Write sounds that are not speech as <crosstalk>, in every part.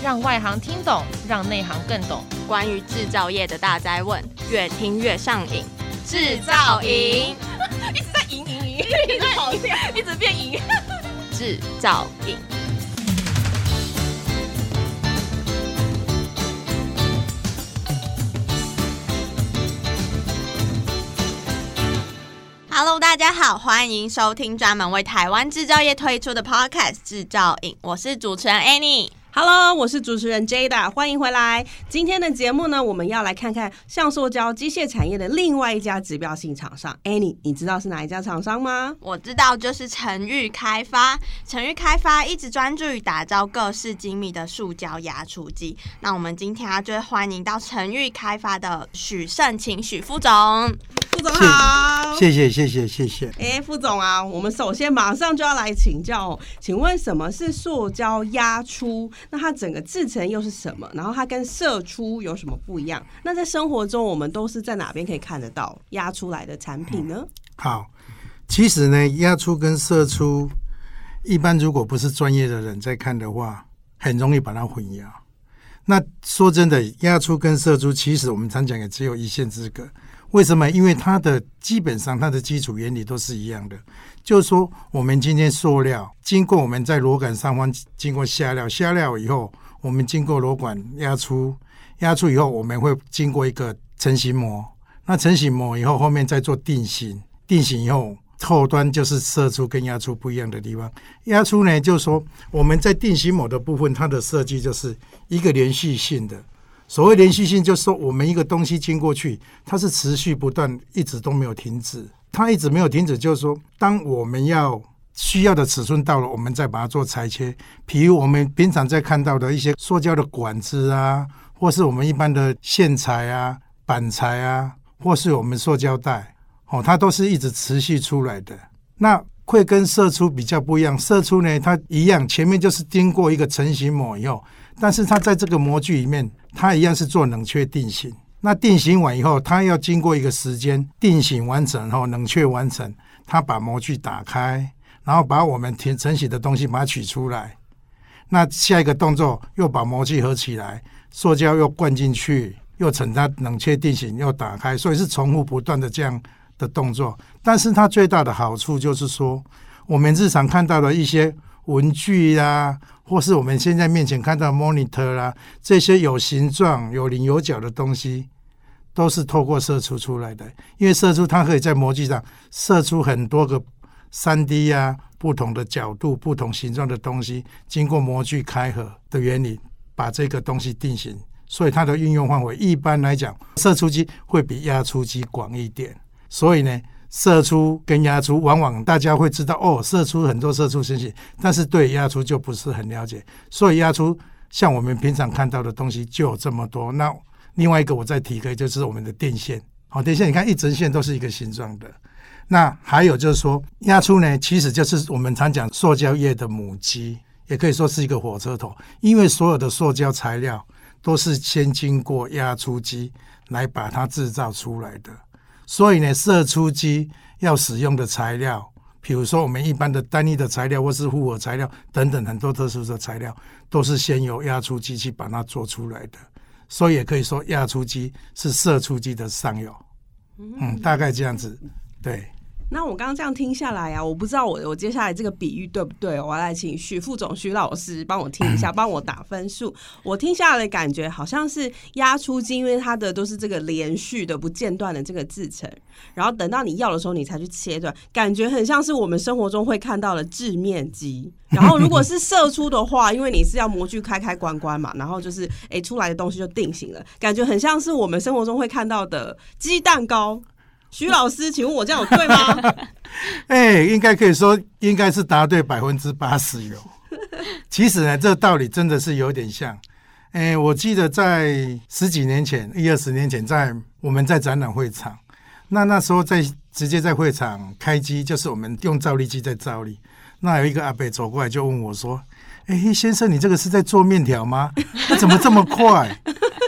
让外行听懂，让内行更懂。关于制造业的大灾问，越听越上瘾。制造营 <laughs> 一直在赢赢赢，一直跑掉，一直变赢。<laughs> 制造营。Hello，大家好，欢迎收听专门为台湾制造业推出的 Podcast《制造营》，我是主持人 Annie。Hello，我是主持人 Jada，欢迎回来。今天的节目呢，我们要来看看橡塑胶机械产业的另外一家指标性厂商。Annie，你知道是哪一家厂商吗？我知道，就是成裕开发。成裕开发一直专注于打造各式精密的塑胶压出机。那我们今天啊，就欢迎到成裕开发的许胜勤许副总。副总好，谢谢谢谢谢谢。哎、欸，副总啊，我们首先马上就要来请教哦，请问什么是塑胶压出？那它整个制成又是什么？然后它跟射出有什么不一样？那在生活中，我们都是在哪边可以看得到压出来的产品呢？嗯、好，其实呢，压出跟射出，一般如果不是专业的人在看的话，很容易把它混淆。那说真的，压出跟射出，其实我们常讲也只有一线之隔。为什么？因为它的基本上它的基础原理都是一样的，就是说，我们今天塑料经过我们在螺杆上方经过下料，下料以后，我们经过螺管压出，压出以后，我们会经过一个成型模，那成型模以后，后面再做定型，定型以后，后端就是射出跟压出不一样的地方。压出呢，就是说我们在定型模的部分，它的设计就是一个连续性的。所谓连续性，就是说我们一个东西经过去，它是持续不断，一直都没有停止。它一直没有停止，就是说，当我们要需要的尺寸到了，我们再把它做裁切。比如我们平常在看到的一些塑胶的管子啊，或是我们一般的线材啊、板材啊，或是我们塑胶袋，哦，它都是一直持续出来的。那会跟射出比较不一样，射出呢，它一样，前面就是经过一个成型模以后。但是它在这个模具里面，它一样是做冷却定型。那定型完以后，它要经过一个时间定型完成后，冷却完成，它把模具打开，然后把我们填成型的东西把它取出来。那下一个动作又把模具合起来，塑胶又灌进去，又成它冷却定型又打开，所以是重复不断的这样的动作。但是它最大的好处就是说，我们日常看到的一些文具呀、啊。或是我们现在面前看到 monitor 啦，这些有形状、有棱有角的东西，都是透过射出出来的。因为射出它可以在模具上射出很多个三 D 啊，不同的角度、不同形状的东西，经过模具开合的原理，把这个东西定型。所以它的运用范围一般来讲，射出机会比压出机广一点。所以呢。射出跟压出，往往大家会知道哦，射出很多射出信息，但是对压出就不是很了解。所以压出像我们平常看到的东西就有这么多。那另外一个我再提一个，就是我们的电线。好，电线你看一直线都是一个形状的。那还有就是说压出呢，其实就是我们常讲塑胶业的母鸡，也可以说是一个火车头，因为所有的塑胶材料都是先经过压出机来把它制造出来的。所以呢，射出机要使用的材料，比如说我们一般的单一的材料，或是复合材料等等，很多特殊的材料，都是先由压出机去把它做出来的。所以也可以说，压出机是射出机的上游。嗯，大概这样子，对。那我刚刚这样听下来啊，我不知道我我接下来这个比喻对不对？我要来请许副总、许老师帮我听一下，<laughs> 帮我打分数。我听下来的感觉好像是压出机，因为它的都是这个连续的、不间断的这个制成，然后等到你要的时候，你才去切断，感觉很像是我们生活中会看到的制面机。<laughs> 然后如果是射出的话，因为你是要模具开开关关嘛，然后就是哎出来的东西就定型了，感觉很像是我们生活中会看到的鸡蛋糕。许老师，请问我这样有对吗？<laughs> 哎、欸，应该可以说，应该是答对百分之八十有。<laughs> 其实呢，这个道理真的是有点像。哎、欸，我记得在十几年前，一二十年前，在我们在展览会场，那那时候在直接在会场开机，就是我们用照例机在照例。那有一个阿伯走过来就问我说：“哎、欸，先生，你这个是在做面条吗？那 <laughs> 怎么这么快？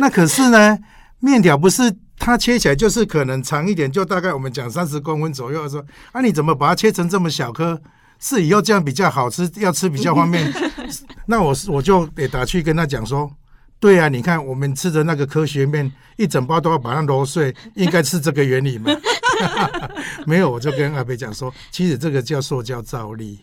那可是呢，面条不是。”它切起来就是可能长一点，就大概我们讲三十公分左右。说啊，你怎么把它切成这么小颗？是以后这样比较好吃，要吃比较方便。<laughs> 那我我就得打去跟他讲说。对啊，你看我们吃的那个科学面，一整包都要把它揉碎，应该是这个原理吗？<laughs> 没有，我就跟阿伯讲说，其实这个叫塑胶造粒。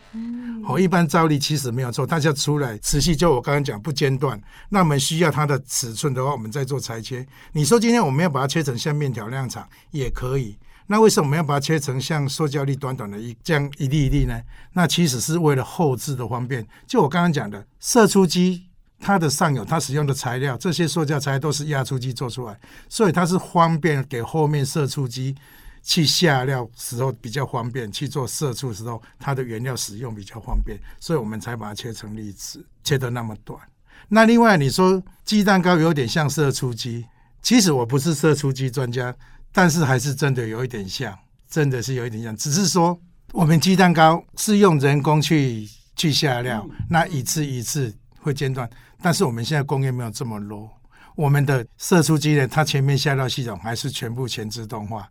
哦，一般造粒其实没有错，但是要出来持续，就我刚刚讲不间断。那我们需要它的尺寸的话，我们再做裁切。你说今天我们要把它切成像面条那样长也可以，那为什么我们要把它切成像塑胶粒短短的一这样一粒一粒呢？那其实是为了后置的方便。就我刚刚讲的射出机。它的上游，它使用的材料，这些塑胶材料都是压出机做出来，所以它是方便给后面射出机去下料时候比较方便，去做射出的时候，它的原料使用比较方便，所以我们才把它切成粒子，切得那么短。那另外你说鸡蛋糕有点像射出机，其实我不是射出机专家，但是还是真的有一点像，真的是有一点像，只是说我们鸡蛋糕是用人工去去下料，那一次一次会间断。但是我们现在工业没有这么 low，我们的射出机呢，它前面下料系统还是全部全自动化，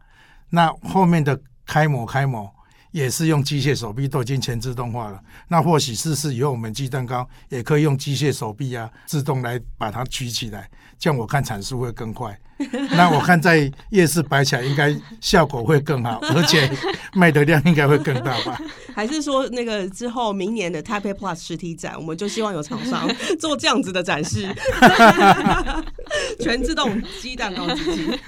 那后面的开模开模也是用机械手臂，都已经全自动化了。那或许试试以后我们鸡蛋糕也可以用机械手臂啊，自动来把它举起来，这样我看产出会更快。<laughs> 那我看在夜市摆起来应该效果会更好，<laughs> 而且卖的量应该会更大吧？还是说那个之后明年的 Taipei Plus 实体展，我们就希望有厂商做这样子的展示，<laughs> 全自动鸡蛋糕机器。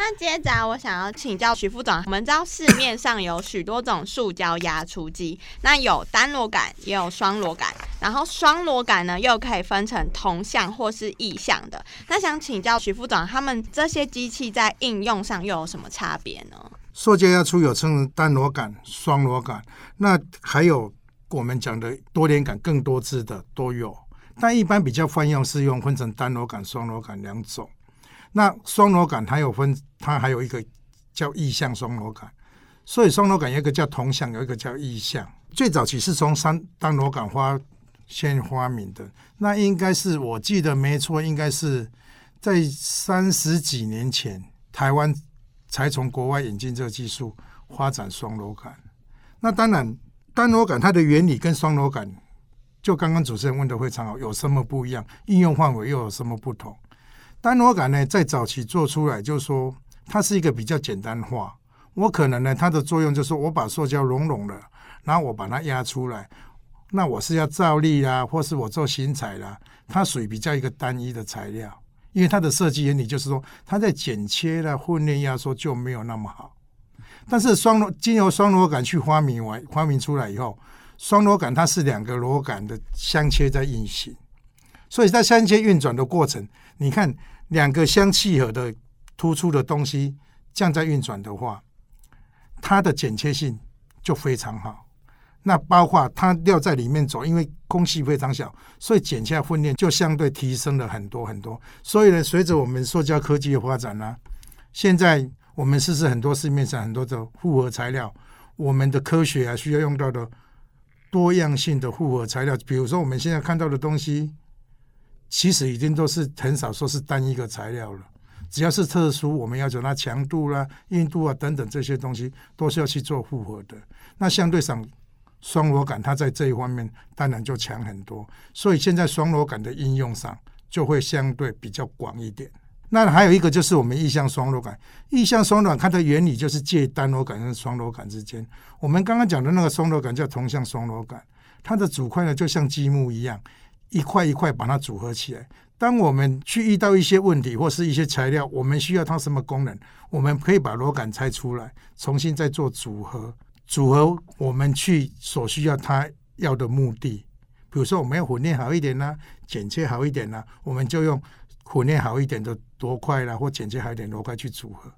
那接着我想要请教徐副总，我们知道市面上有许多种塑胶压出机，那有单螺杆，也有双螺杆，然后双螺杆呢又可以分成同向或是异向的。那想请教徐副总，他们这些机器在应用上又有什么差别呢？塑胶压出有称单螺杆、双螺杆，那还有我们讲的多连杆更多支的都有，但一般比较泛用是用分成单螺杆、双螺杆两种。那双螺杆它有分，它还有一个叫异向双螺杆，所以双螺杆有一个叫同向，有一个叫异向。最早期是从三单螺杆发先发明的，那应该是我记得没错，应该是在三十几年前，台湾才从国外引进这个技术，发展双螺杆。那当然，单螺杆它的原理跟双螺杆，就刚刚主持人问的非常好，有什么不一样？应用范围又有什么不同？单螺杆呢，在早期做出来，就是说它是一个比较简单化。我可能呢，它的作用就是我把塑胶熔融了，然后我把它压出来。那我是要造粒啦，或是我做型材啦，它属于比较一个单一的材料，因为它的设计原理就是说，它在剪切啦、混炼压缩就没有那么好。但是双螺经由双螺杆去发明完、发明出来以后，双螺杆它是两个螺杆的相切在运行。所以在相切运转的过程，你看两个相契合的突出的东西，这样在运转的话，它的剪切性就非常好。那包括它要在里面走，因为空隙非常小，所以剪切分量就相对提升了很多很多。所以呢，随着我们塑胶科技的发展呢、现在我们试试很多市面上很多的复合材料，我们的科学啊需要用到的多样性的复合材料，比如说我们现在看到的东西。其实已经都是很少说是单一个材料了，只要是特殊，我们要求它强度啦、硬度啊等等这些东西，都是要去做复合的。那相对上，双螺杆它在这一方面当然就强很多，所以现在双螺杆的应用上就会相对比较广一点。那还有一个就是我们异向双螺杆，异向双螺杆它的原理就是介单螺杆跟双螺杆之间。我们刚刚讲的那个双螺杆叫同向双螺杆，它的组块呢就像积木一样。一块一块把它组合起来。当我们去遇到一些问题或是一些材料，我们需要它什么功能，我们可以把螺杆拆出来，重新再做组合。组合我们去所需要它要的目的，比如说我们要混炼好一点呢，剪切好一点呢，我们就用混炼好一点的螺块啦，或剪切好一点螺块去组合。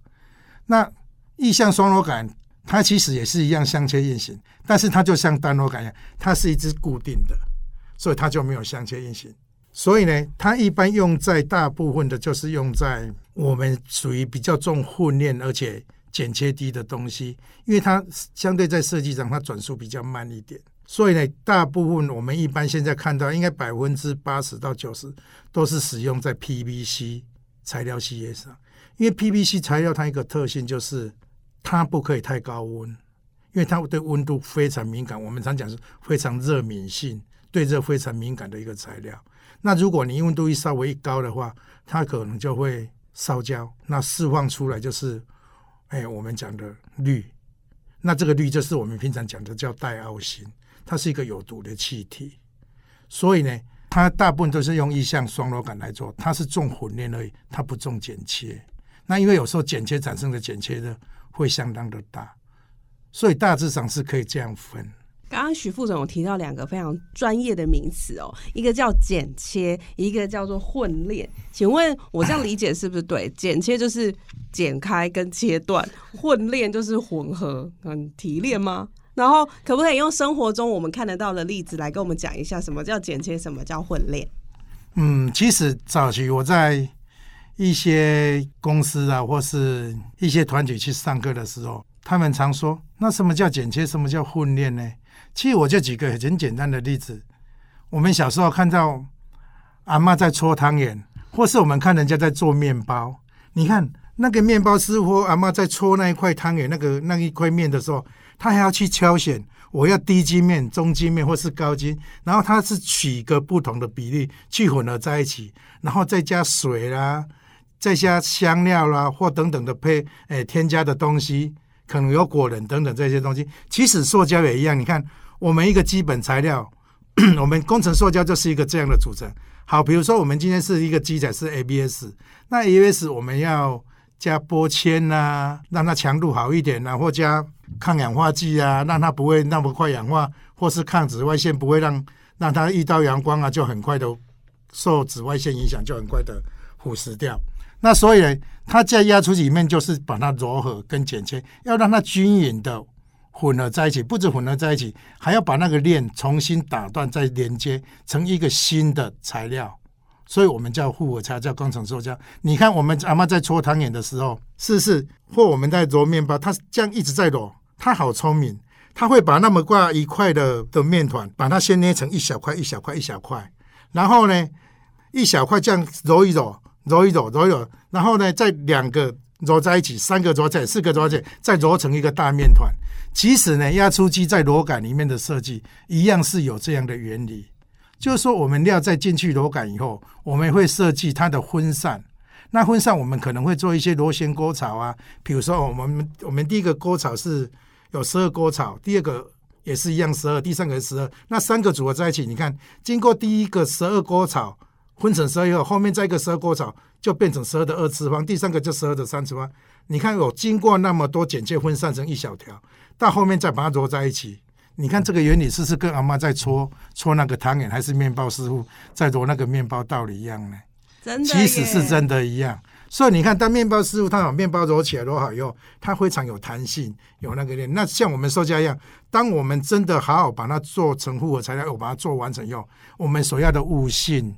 那异向双螺杆，它其实也是一样相切运行，但是它就像单螺杆一样，它是一支固定的。所以它就没有相切运行，所以呢，它一般用在大部分的就是用在我们属于比较重混炼而且剪切低的东西，因为它相对在设计上它转速比较慢一点，所以呢，大部分我们一般现在看到应该百分之八十到九十都是使用在 PVC 材料系列上，因为 PVC 材料它一个特性就是它不可以太高温，因为它对温度非常敏感。我们常讲是非常热敏性，对热非常敏感的一个材料。那如果你温度一稍微一高的话，它可能就会烧焦，那释放出来就是，哎，我们讲的氯。那这个氯就是我们平常讲的叫戴奥辛，它是一个有毒的气体。所以呢，它大部分都是用意象双螺杆来做，它是重混炼而已，它不重剪切。那因为有时候剪切产生的剪切的会相当的大，所以大致上是可以这样分。刚刚许副总有提到两个非常专业的名词哦，一个叫剪切，一个叫做混炼。请问我这样理解是不是对？剪切就是剪开跟切断，混炼就是混合跟提炼吗？然后可不可以用生活中我们看得到的例子来跟我们讲一下，什么叫剪切，什么叫混炼？嗯，其实早期我在一些公司啊，或是一些团体去上课的时候，他们常说：“那什么叫剪切？什么叫混炼呢？”其实我就举个很简单的例子，我们小时候看到阿嬷在搓汤圆，或是我们看人家在做面包。你看那个面包师傅阿嬷在搓那一块汤圆，那个那一块面的时候，他还要去挑选，我要低筋面、中筋面或是高筋，然后他是取个不同的比例去混合在一起，然后再加水啦，再加香料啦，或等等的配诶、添加的东西。可能有果仁等等这些东西，其实塑胶也一样。你看，我们一个基本材料，<clears throat> 我们工程塑胶就是一个这样的组成。好，比如说我们今天是一个机载是 ABS，那 ABS 我们要加玻纤呐、让它强度好一点呐、啊，或加抗氧化剂啊，让它不会那么快氧化，或是抗紫外线不会让让它遇到阳光啊就很快的受紫外线影响，就很快的腐蚀掉。那所以呢，它在压出里面就是把它揉合跟剪切，要让它均匀的混合在一起，不止混合在一起，还要把那个链重新打断再连接成一个新的材料。所以我们叫复合材料，叫工程塑胶。你看我们阿妈在搓汤圆的时候，是不是？或我们在揉面包，它这样一直在揉，它好聪明，它会把那么挂一块的的面团，把它先捏成一小块一小块一小块，然后呢，一小块这样揉一揉。揉一揉，揉一揉，然后呢，再两个揉在一起，三个揉在一起，四个揉在一起，再揉成一个大面团。其实呢，压出机在螺杆里面的设计一样是有这样的原理，就是说我们料在进去螺杆以后，我们会设计它的分散。那分散我们可能会做一些螺旋沟槽啊，比如说我们我们第一个沟槽是有十二沟槽，第二个也是一样十二，第三个是十二，那三个组合在一起，你看经过第一个十二沟槽。分成十二以后，后面再一个十二过槽就变成十二的二次方，第三个就十二的三次方。你看，我经过那么多剪切分散成一小条，到后面再把它揉在一起。你看这个原理是不是跟阿妈在搓搓那个汤圆，还是面包师傅在揉那个面包道理一样呢？真的，其实是真的一样。所以你看，当面包师傅他把面包揉起来揉好以后，它非常有弹性，有那个力。那像我们塑胶一样，当我们真的好好把它做成复合材料，我把它做完成以后，我们所要的悟性。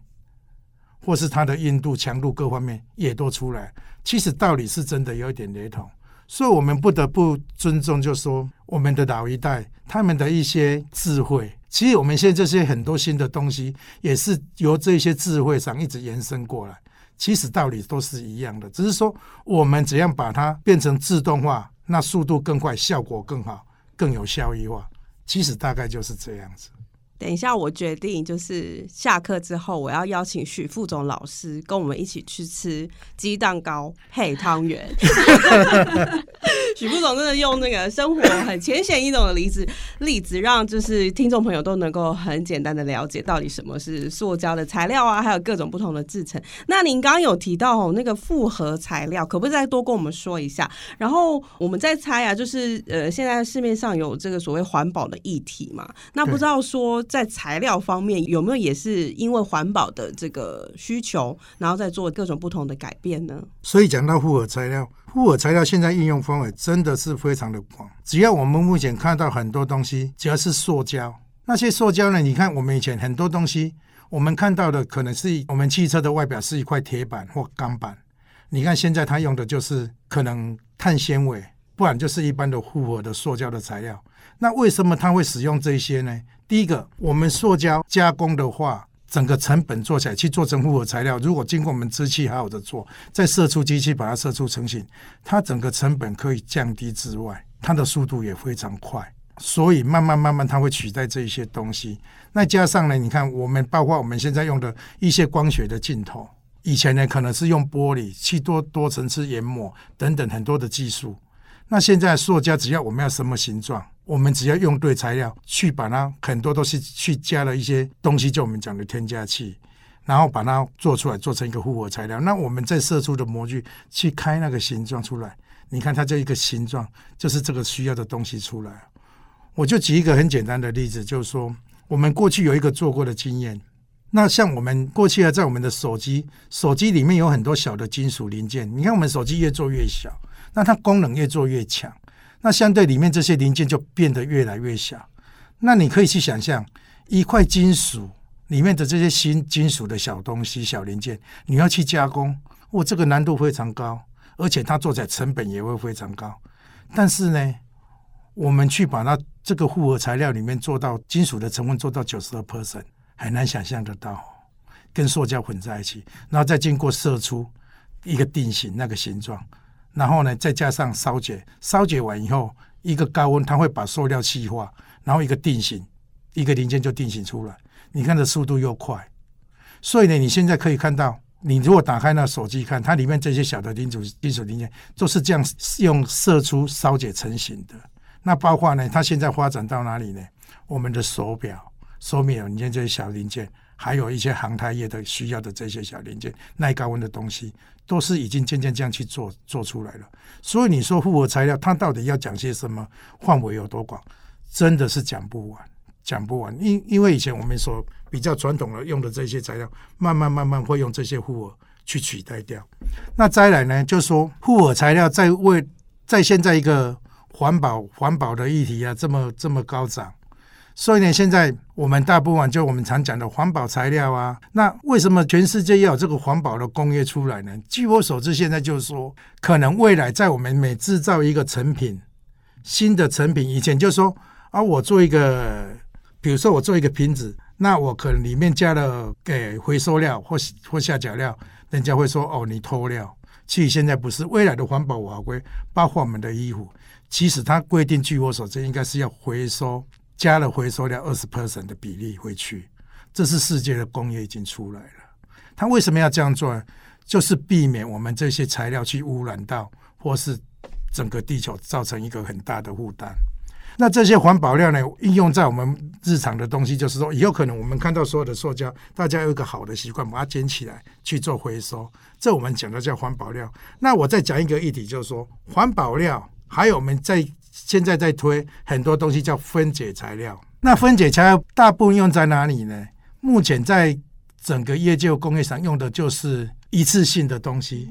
或是它的硬度、强度各方面也都出来，其实道理是真的有一点雷同，所以我们不得不尊重，就说我们的老一代他们的一些智慧。其实我们现在这些很多新的东西，也是由这些智慧上一直延伸过来。其实道理都是一样的，只是说我们怎样把它变成自动化，那速度更快，效果更好，更有效益化。其实大概就是这样子。等一下，我决定就是下课之后，我要邀请许副总老师跟我们一起去吃鸡蛋糕配汤圆。<laughs> 许副总真的用那个生活很浅显易懂的例子，例子让就是听众朋友都能够很简单的了解到底什么是塑胶的材料啊，还有各种不同的制成。那您刚刚有提到哦，那个复合材料，可不可以再多跟我们说一下？然后我们再猜啊，就是呃，现在市面上有这个所谓环保的议题嘛？那不知道说。在材料方面有没有也是因为环保的这个需求，然后再做各种不同的改变呢？所以讲到复合材料，复合材料现在应用范围真的是非常的广。只要我们目前看到很多东西，只要是塑胶，那些塑胶呢？你看我们以前很多东西，我们看到的可能是我们汽车的外表是一块铁板或钢板，你看现在它用的就是可能碳纤维，不然就是一般的复合的塑胶的材料。那为什么它会使用这些呢？第一个，我们塑胶加工的话，整个成本做起来去做成复合材料，如果经过我们机器好好的做，再射出机器把它射出成型，它整个成本可以降低之外，它的速度也非常快，所以慢慢慢慢它会取代这一些东西。那加上呢，你看我们包括我们现在用的一些光学的镜头，以前呢可能是用玻璃去多多层次研磨等等很多的技术。那现在塑胶只要我们要什么形状，我们只要用对材料去把它，很多都是去加了一些东西，就我们讲的添加剂，然后把它做出来，做成一个复合材料。那我们再射出的模具去开那个形状出来。你看它这一个形状，就是这个需要的东西出来。我就举一个很简单的例子，就是说，我们过去有一个做过的经验。那像我们过去啊，在我们的手机，手机里面有很多小的金属零件。你看，我们手机越做越小，那它功能越做越强，那相对里面这些零件就变得越来越小。那你可以去想象，一块金属里面的这些新金属的小东西、小零件，你要去加工，哇，这个难度非常高。而且它做起来成本也会非常高，但是呢，我们去把它这个复合材料里面做到金属的成分做到九十二 percent，很难想象得到，跟塑胶混在一起，然后再经过射出一个定型那个形状，然后呢再加上烧结，烧结完以后一个高温，它会把塑料气化，然后一个定型，一个零件就定型出来。你看这速度又快，所以呢，你现在可以看到。你如果打开那手机看，它里面这些小的金属金属零件都是这样用射出烧结成型的。那包括呢，它现在发展到哪里呢？我们的手表、手表你看这些小零件，还有一些航太业的需要的这些小零件，耐高温的东西，都是已经渐渐这样去做做出来了。所以你说复合材料，它到底要讲些什么？范围有多广？真的是讲不完。讲不完，因因为以前我们所比较传统的用的这些材料，慢慢慢慢会用这些复合去取代掉。那再来呢，就是说复合材料在为在现在一个环保环保的议题啊，这么这么高涨，所以呢，现在我们大部分就我们常讲的环保材料啊，那为什么全世界要有这个环保的工业出来呢？据我所知，现在就是说，可能未来在我们每制造一个成品，新的成品，以前就是说啊，我做一个。比如说我做一个瓶子，那我可能里面加了给回收料或或下脚料，人家会说哦，你偷料。其实现在不是，未来的环保法规，包括我们的衣服，其实它规定，据我所知，应该是要回收加了回收料二十 percent 的比例回去。这是世界的工业已经出来了。它为什么要这样做？就是避免我们这些材料去污染到，或是整个地球造成一个很大的负担。那这些环保料呢，应用在我们日常的东西，就是说，以后可能我们看到所有的塑胶，大家有一个好的习惯，把它捡起来去做回收。这我们讲的叫环保料。那我再讲一个议题，就是说，环保料还有我们在现在在推很多东西叫分解材料。那分解材料大部分用在哪里呢？目前在整个业界工业上用的就是一次性的东西，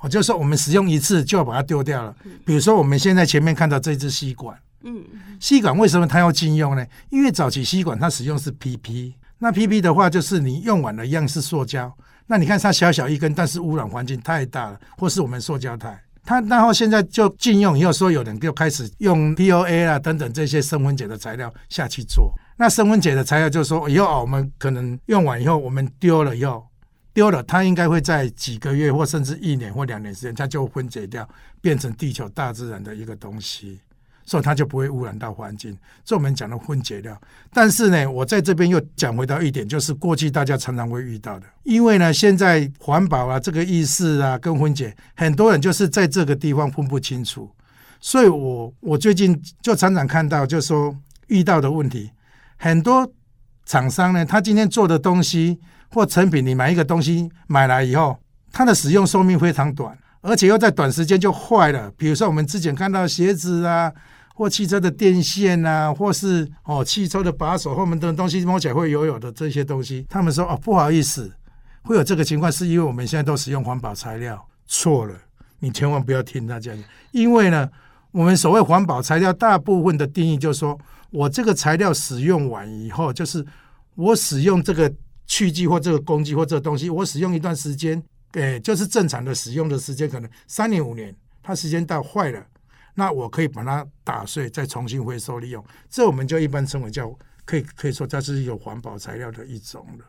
我就是说我们使用一次就要把它丢掉了。比如说我们现在前面看到这支吸管。嗯，吸管为什么它要禁用呢？因为早期吸管它使用是 PP，那 PP 的话就是你用完了一样是塑胶。那你看它小小一根，但是污染环境太大了，或是我们塑胶袋，他然后现在就禁用，以后说有人就开始用 POA 啊等等这些生分解的材料下去做。那生分解的材料就是说以后我们可能用完以后我们丢了以后丢了，它应该会在几个月或甚至一年或两年时间，它就分解掉，变成地球大自然的一个东西。所以它就不会污染到环境，这我们讲的分解料。但是呢，我在这边又讲回到一点，就是过去大家常常会遇到的，因为呢，现在环保啊，这个意识啊，跟分解，很多人就是在这个地方分不清楚。所以我我最近就常常看到，就是说遇到的问题，很多厂商呢，他今天做的东西或成品，你买一个东西买来以后，它的使用寿命非常短，而且又在短时间就坏了。比如说我们之前看到鞋子啊。或汽车的电线啊，或是哦汽车的把手后面的东西摸起来会油油的这些东西，他们说哦不好意思，会有这个情况，是因为我们现在都使用环保材料。错了，你千万不要听他这样，因为呢，我们所谓环保材料大部分的定义就是说，我这个材料使用完以后，就是我使用这个器具或这个工具或这个东西，我使用一段时间，诶，就是正常的使用的时间，可能三年五年，它时间到坏了。那我可以把它打碎，再重新回收利用，这我们就一般称为叫可以可以说它是有环保材料的一种了。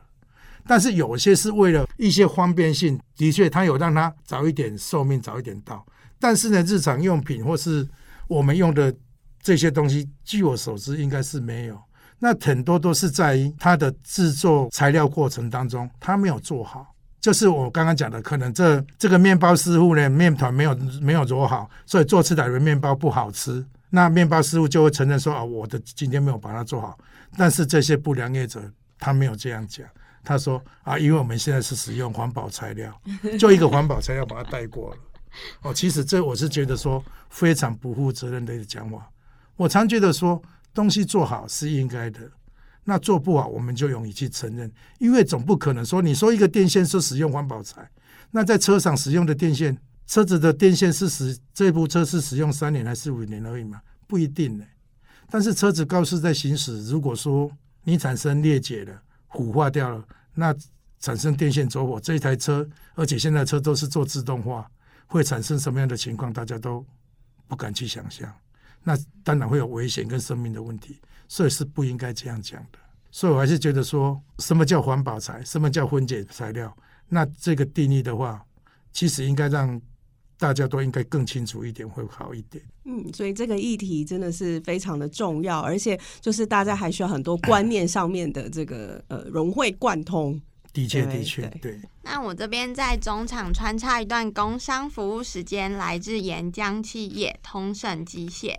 但是有些是为了一些方便性，的确它有让它早一点寿命早一点到。但是呢，日常用品或是我们用的这些东西，据我所知应该是没有。那很多都是在于它的制作材料过程当中，它没有做好。就是我刚刚讲的，可能这这个面包师傅呢，面团没有没有揉好，所以做出来的面包不好吃。那面包师傅就会承认说啊，我的今天没有把它做好。但是这些不良业者他没有这样讲，他说啊，因为我们现在是使用环保材料，<laughs> 就一个环保材料把它带过了。哦，其实这我是觉得说非常不负责任的一个讲法。我常觉得说东西做好是应该的，那做不好我们就勇于去承认，因为总不可能说你说一个电线是使用环保材，那在车上使用的电线，车子的电线是使这部车是使用三年还是五年而已嘛？不一定呢。但是车子高速在行驶，如果说你产生裂解了、腐化掉了，那产生电线走火，这一台车，而且现在车都是做自动化。会产生什么样的情况，大家都不敢去想象。那当然会有危险跟生命的问题，所以是不应该这样讲的。所以我还是觉得说，什么叫环保材，什么叫分解材料，那这个定义的话，其实应该让大家都应该更清楚一点，会好一点。嗯，所以这个议题真的是非常的重要，而且就是大家还需要很多观念上面的这个呃融会贯通。的确，的确，对。那我这边在中场穿插一段工商服务时间，来自岩浆企业通盛机械。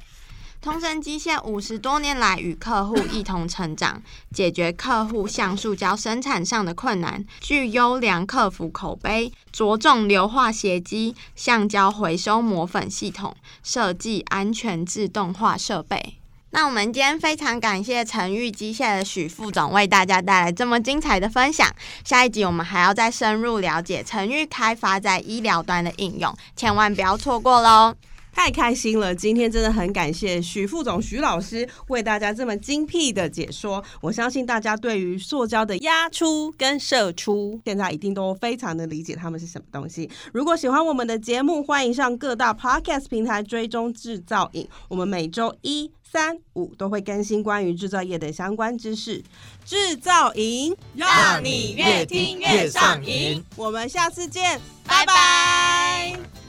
通胜机械五十多年来与客户一同成长，解决客户橡塑胶生产上的困难，具优良客服口碑，着重硫化鞋机、橡胶回收磨粉系统，设计安全自动化设备。那我们今天非常感谢成裕机械的许副总为大家带来这么精彩的分享。下一集我们还要再深入了解成裕开发在医疗端的应用，千万不要错过喽！太开心了，今天真的很感谢许副总许老师为大家这么精辟的解说。我相信大家对于塑胶的压出跟射出，现在一定都非常的理解它们是什么东西。如果喜欢我们的节目，欢迎上各大 Podcast 平台追踪制造瘾。我们每周一、三、五都会更新关于制造业的相关知识。制造营，让你越听越上瘾。我们下次见，拜拜。